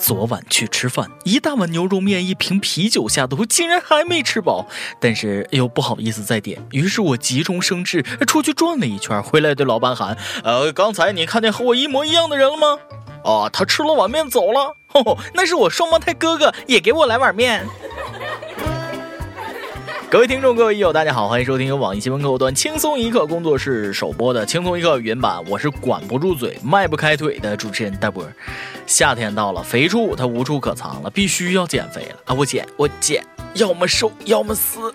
昨晚去吃饭，一大碗牛肉面，一瓶啤酒下肚，竟然还没吃饱，但是又不好意思再点，于是我急中生智，出去转了一圈，回来对老板喊：“呃，刚才你看见和我一模一样的人了吗？”“哦，他吃了碗面走了。”“吼，那是我双胞胎哥哥，也给我来碗面。”各位听众，各位友，大家好，欢迎收听由网易新闻客户端轻松一刻工作室首播的轻松一刻原版。我是管不住嘴、迈不开腿的主持人大波。夏天到了，肥畜它无处可藏了，必须要减肥了啊！我减，我减，要么瘦，要么死。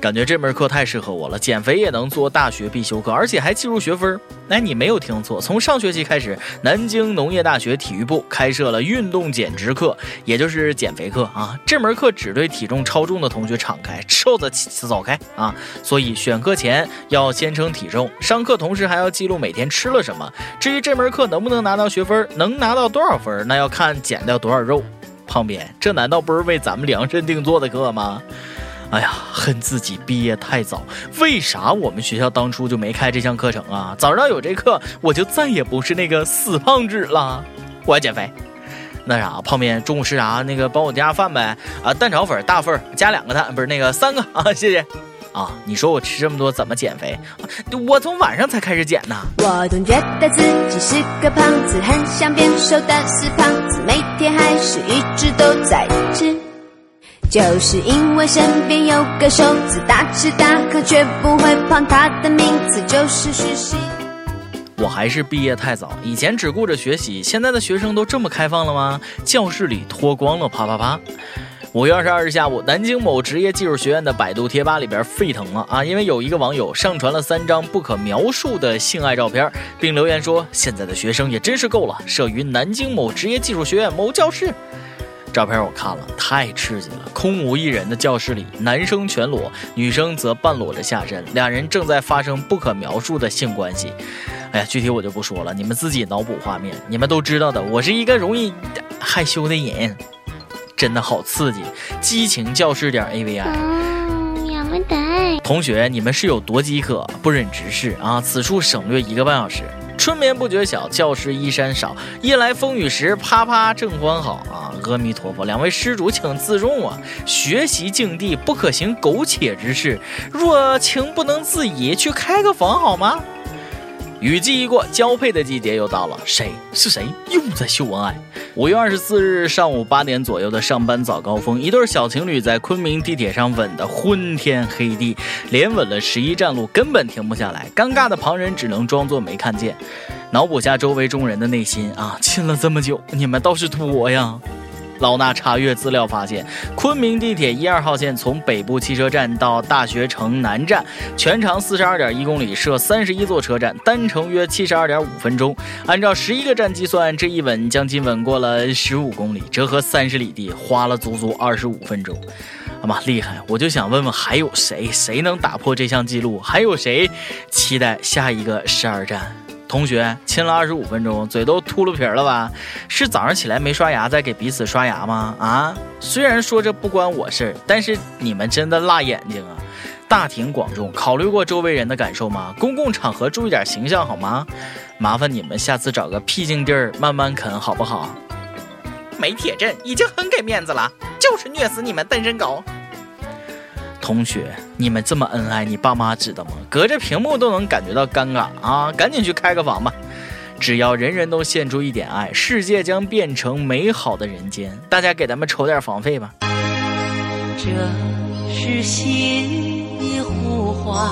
感觉这门课太适合我了，减肥也能做大学必修课，而且还计入学分。哎，你没有听错，从上学期开始，南京农业大学体育部开设了运动减脂课，也就是减肥课啊。这门课只对体重超重的同学敞开，瘦的走开啊！所以选课前要先称体重，上课同时还要记录每天吃了什么。至于这门课能不能拿到学分，能拿到多少分，那要看减掉多少肉。胖编，这难道不是为咱们量身定做的课吗？哎呀，恨自己毕业太早，为啥我们学校当初就没开这项课程啊？早知道有这课，我就再也不是那个死胖子了。我要减肥，那啥，泡面中午吃啥？那个帮我加饭呗。啊，蛋炒粉大份，加两个蛋，不是那个三个啊，谢谢。啊，你说我吃这么多怎么减肥？我从晚上才开始减呢。我总觉得自己是个胖子，很想变瘦的死胖子，每天还是一直都在吃。就是因为身边有个瘦子，大吃大喝却不会胖，他的名字就是徐熙。我还是毕业太早，以前只顾着学习，现在的学生都这么开放了吗？教室里脱光了，啪啪啪！五月二十二日下午，南京某职业技术学院的百度贴吧里边沸腾了啊，因为有一个网友上传了三张不可描述的性爱照片，并留言说：“现在的学生也真是够了，设于南京某职业技术学院某教室。”照片我看了，太刺激了！空无一人的教室里，男生全裸，女生则半裸着下身，两人正在发生不可描述的性关系。哎呀，具体我就不说了，你们自己脑补画面。你们都知道的，我是一个容易害羞的人，真的好刺激！激情教室点 A V I。同学，你们是有多饥渴，不忍直视啊！此处省略一个半小时。春眠不觉晓，教室衣衫少。夜来风雨时，啪啪正欢好啊！阿弥陀佛，两位施主请自重啊！学习境地不可行苟且之事，若情不能自已，去开个房好吗？雨季一过，交配的季节又到了。谁是谁？又在秀恩爱。五月二十四日上午八点左右的上班早高峰，一对小情侣在昆明地铁上吻得昏天黑地，连吻了十一站路，根本停不下来。尴尬的旁人只能装作没看见。脑补下周围众人的内心啊，亲了这么久，你们倒是脱呀！老衲查阅资料发现，昆明地铁一二号线从北部汽车站到大学城南站，全长四十二点一公里，设三十一座车站，单程约七十二点五分钟。按照十一个站计算，这一吻将近吻过了十五公里，折合三十里地，花了足足二十五分钟。啊妈，厉害！我就想问问，还有谁？谁能打破这项记录？还有谁期待下一个十二站？同学亲了二十五分钟，嘴都秃噜皮了吧？是早上起来没刷牙，在给彼此刷牙吗？啊！虽然说这不关我事儿，但是你们真的辣眼睛啊！大庭广众，考虑过周围人的感受吗？公共场合注意点形象好吗？麻烦你们下次找个僻静地儿慢慢啃好不好？没铁证已经很给面子了，就是虐死你们单身狗！同学，你们这么恩爱，你爸妈知道吗？隔着屏幕都能感觉到尴尬啊！赶紧去开个房吧！只要人人都献出一点爱，世界将变成美好的人间。大家给咱们筹点房费吧。这是心的呼唤，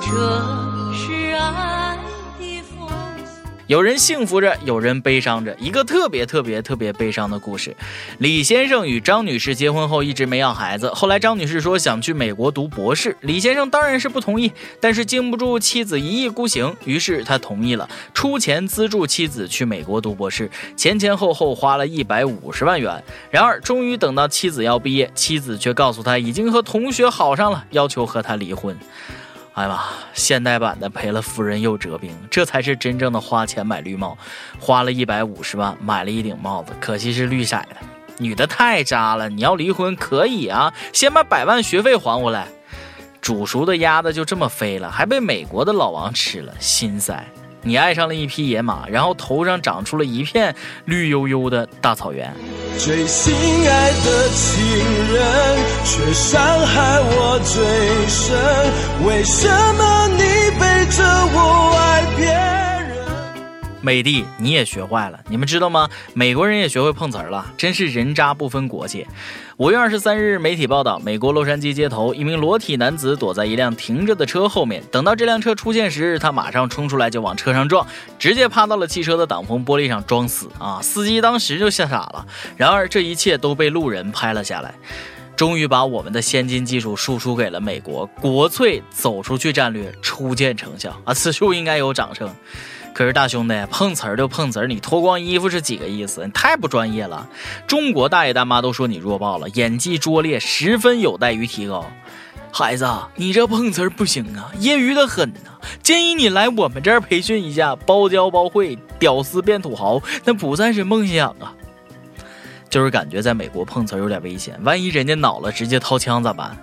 这是爱。有人幸福着，有人悲伤着。一个特别特别特别悲伤的故事：李先生与张女士结婚后一直没要孩子，后来张女士说想去美国读博士，李先生当然是不同意，但是经不住妻子一意孤行，于是他同意了，出钱资助妻子去美国读博士，前前后后花了一百五十万元。然而，终于等到妻子要毕业，妻子却告诉他已经和同学好上了，要求和他离婚。哎呀妈！现代版的赔了夫人又折兵，这才是真正的花钱买绿帽，花了一百五十万买了一顶帽子，可惜是绿色的。女的太渣了，你要离婚可以啊，先把百万学费还回来。煮熟的鸭子就这么飞了，还被美国的老王吃了，心塞。你爱上了一匹野马，然后头上长出了一片绿油油的大草原。最心爱的情人，却伤害我最深。为什么你背着我爱？美帝，你也学坏了，你们知道吗？美国人也学会碰瓷儿了，真是人渣不分国界。五月二十三日，媒体报道，美国洛杉矶街头，一名裸体男子躲在一辆停着的车后面，等到这辆车出现时，他马上冲出来就往车上撞，直接趴到了汽车的挡风玻璃上装死啊！司机当时就吓傻了。然而这一切都被路人拍了下来，终于把我们的先进技术输出给了美国，国粹走出去战略初见成效啊！此处应该有掌声。可是大兄弟碰瓷儿就碰瓷儿，你脱光衣服是几个意思？你太不专业了！中国大爷大妈都说你弱爆了，演技拙劣，十分有待于提高。孩子，你这碰瓷儿不行啊，业余的很呐！建议你来我们这儿培训一下，包教包会，屌丝变土豪，那不再是梦想啊！就是感觉在美国碰瓷儿有点危险，万一人家恼了，直接掏枪咋办？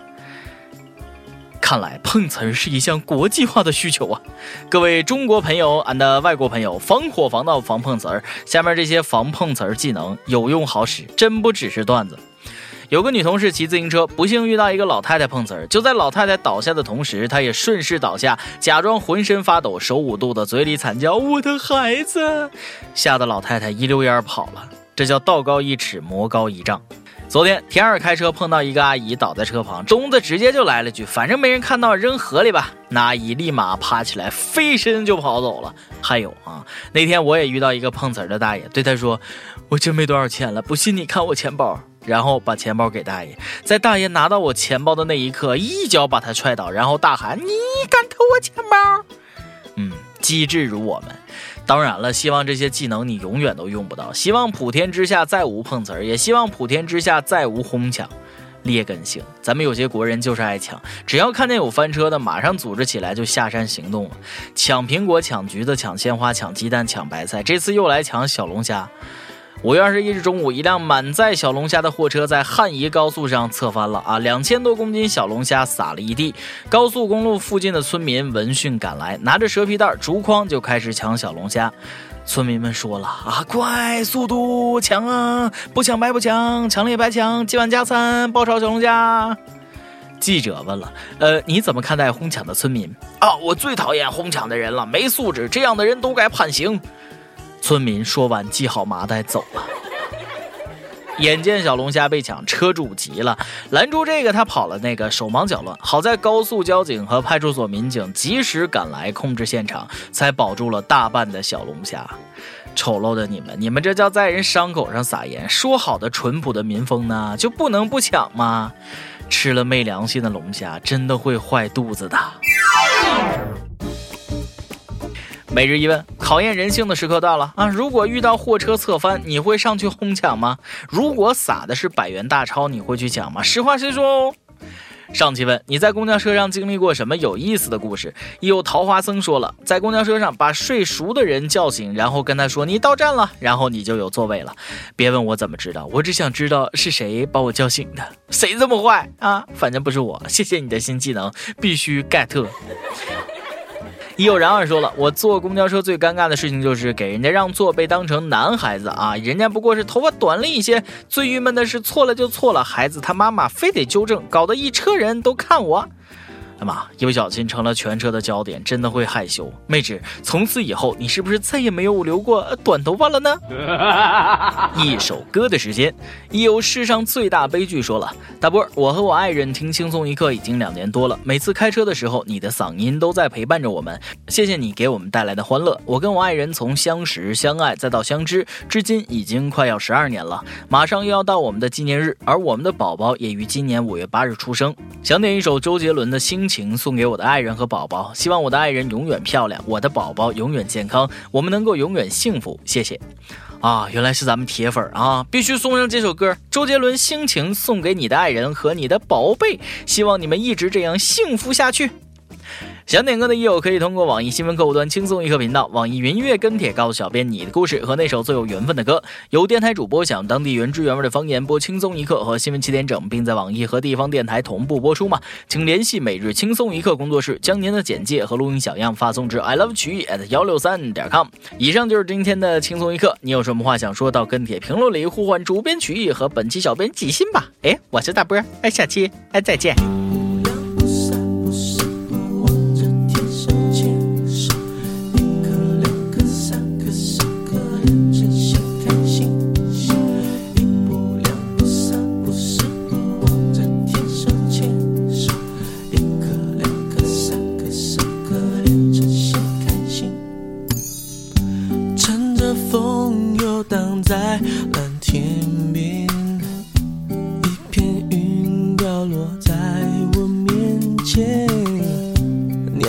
看来碰瓷儿是一项国际化的需求啊！各位中国朋友，and 外国朋友，防火防盗防碰瓷儿，下面这些防碰瓷儿技能有用好使，真不只是段子。有个女同事骑自行车，不幸遇到一个老太太碰瓷儿，就在老太太倒下的同时，她也顺势倒下，假装浑身发抖，手捂肚子，嘴里惨叫：“我的孩子！”吓得老太太一溜烟跑了。这叫道高一尺，魔高一丈。昨天田二开车碰到一个阿姨倒在车旁，东子直接就来了句：“反正没人看到，扔河里吧。”那阿姨立马爬起来，飞身就跑走了。还有啊，那天我也遇到一个碰瓷儿的大爷，对他说：“我真没多少钱了，不信你看我钱包。”然后把钱包给大爷，在大爷拿到我钱包的那一刻，一脚把他踹倒，然后大喊：“你敢偷我钱包？”嗯，机智如我们。当然了，希望这些技能你永远都用不到。希望普天之下再无碰瓷儿，也希望普天之下再无哄抢。劣根性，咱们有些国人就是爱抢，只要看见有翻车的，马上组织起来就下山行动了，抢苹果、抢橘子、抢鲜花、抢鸡蛋、抢白菜，这次又来抢小龙虾。五月二十一日中午，一辆满载小龙虾的货车在汉宜高速上侧翻了啊！两千多公斤小龙虾撒了一地。高速公路附近的村民闻讯赶来，拿着蛇皮袋、竹筐就开始抢小龙虾。村民们说了啊，快速度抢啊，不抢白不抢，抢了也白抢，今晚加餐，爆炒小龙虾。记者问了，呃，你怎么看待哄抢的村民啊？我最讨厌哄抢的人了，没素质，这样的人都该判刑。村民说完，系好麻袋走了。眼见小龙虾被抢，车主急了，拦住这个他跑了那个，手忙脚乱。好在高速交警和派出所民警及时赶来控制现场，才保住了大半的小龙虾。丑陋的你们，你们这叫在人伤口上撒盐。说好的淳朴的民风呢，就不能不抢吗？吃了没良心的龙虾，真的会坏肚子的。每日一问，考验人性的时刻到了啊！如果遇到货车侧翻，你会上去哄抢吗？如果撒的是百元大钞，你会去抢吗？实话实说哦。上期问你在公交车上经历过什么有意思的故事？有桃花僧说了，在公交车上把睡熟的人叫醒，然后跟他说你到站了，然后你就有座位了。别问我怎么知道，我只想知道是谁把我叫醒的。谁这么坏啊？反正不是我。谢谢你的新技能，必须 get。已有然二说了，我坐公交车最尴尬的事情就是给人家让座被当成男孩子啊，人家不过是头发短了一些。最郁闷的是错了就错了，孩子他妈妈非得纠正，搞得一车人都看我。哎妈！一不小心成了全车的焦点，真的会害羞。妹纸，从此以后你是不是再也没有留过短头发了呢？一首歌的时间，有世上最大悲剧说了，大波，我和我爱人听轻松一刻已经两年多了，每次开车的时候，你的嗓音都在陪伴着我们。谢谢你给我们带来的欢乐。我跟我爱人从相识、相爱再到相知，至今已经快要十二年了，马上又要到我们的纪念日，而我们的宝宝也于今年五月八日出生。想点一首周杰伦的心。情送给我的爱人和宝宝，希望我的爱人永远漂亮，我的宝宝永远健康，我们能够永远幸福。谢谢。啊，原来是咱们铁粉啊，必须送上这首歌，周杰伦《心情》送给你的爱人和你的宝贝，希望你们一直这样幸福下去。想点歌的益友可以通过网易新闻客户端轻松一刻频道、网易云音乐跟帖告诉小编你的故事和那首最有缘分的歌。有电台主播想当地原汁原味的方言播轻松一刻和新闻七点整，并在网易和地方电台同步播出吗？请联系每日轻松一刻工作室，将您的简介和录音小样发送至 i love 曲艺 at 幺六三点 com。以上就是今天的轻松一刻，你有什么话想说到跟帖评论里呼唤主编曲艺和本期小编几心吧。哎，我是大波，哎，下期哎再见。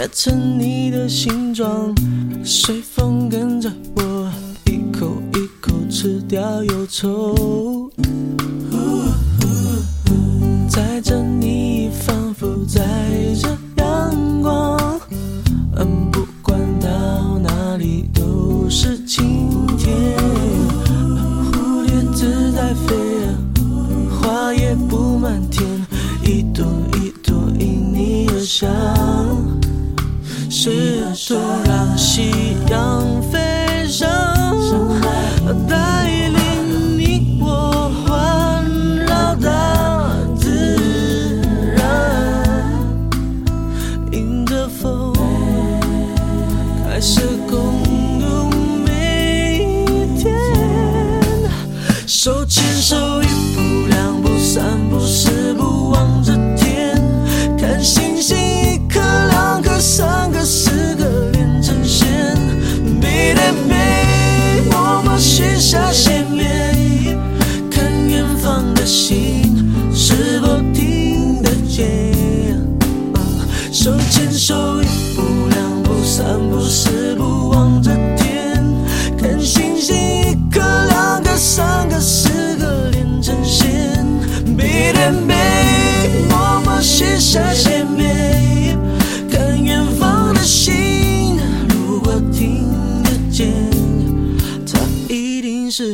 成你的形状，随风跟着我，一口一口吃掉忧愁。夕阳飞上，带领你我环绕大自然，迎着风，开始共度每一天，手牵手，一步两步三步四步望着这是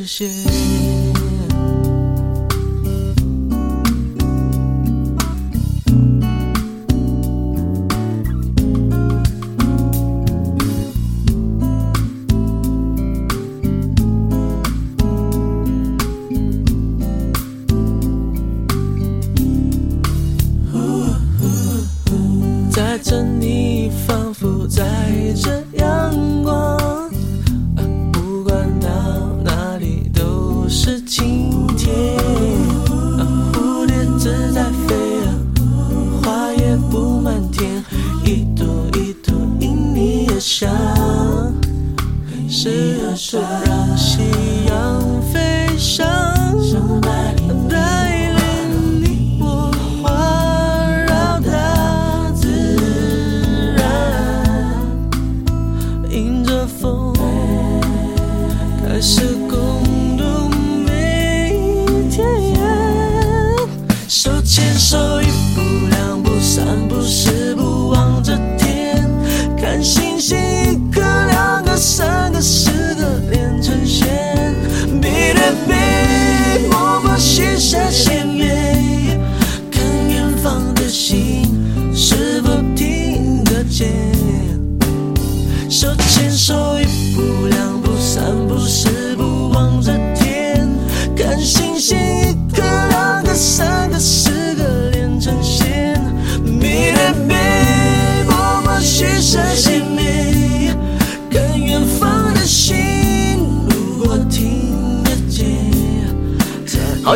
谢谢。牵手。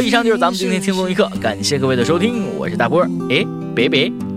以上就是咱们今天轻松一刻，感谢各位的收听，我是大波儿，哎，别别。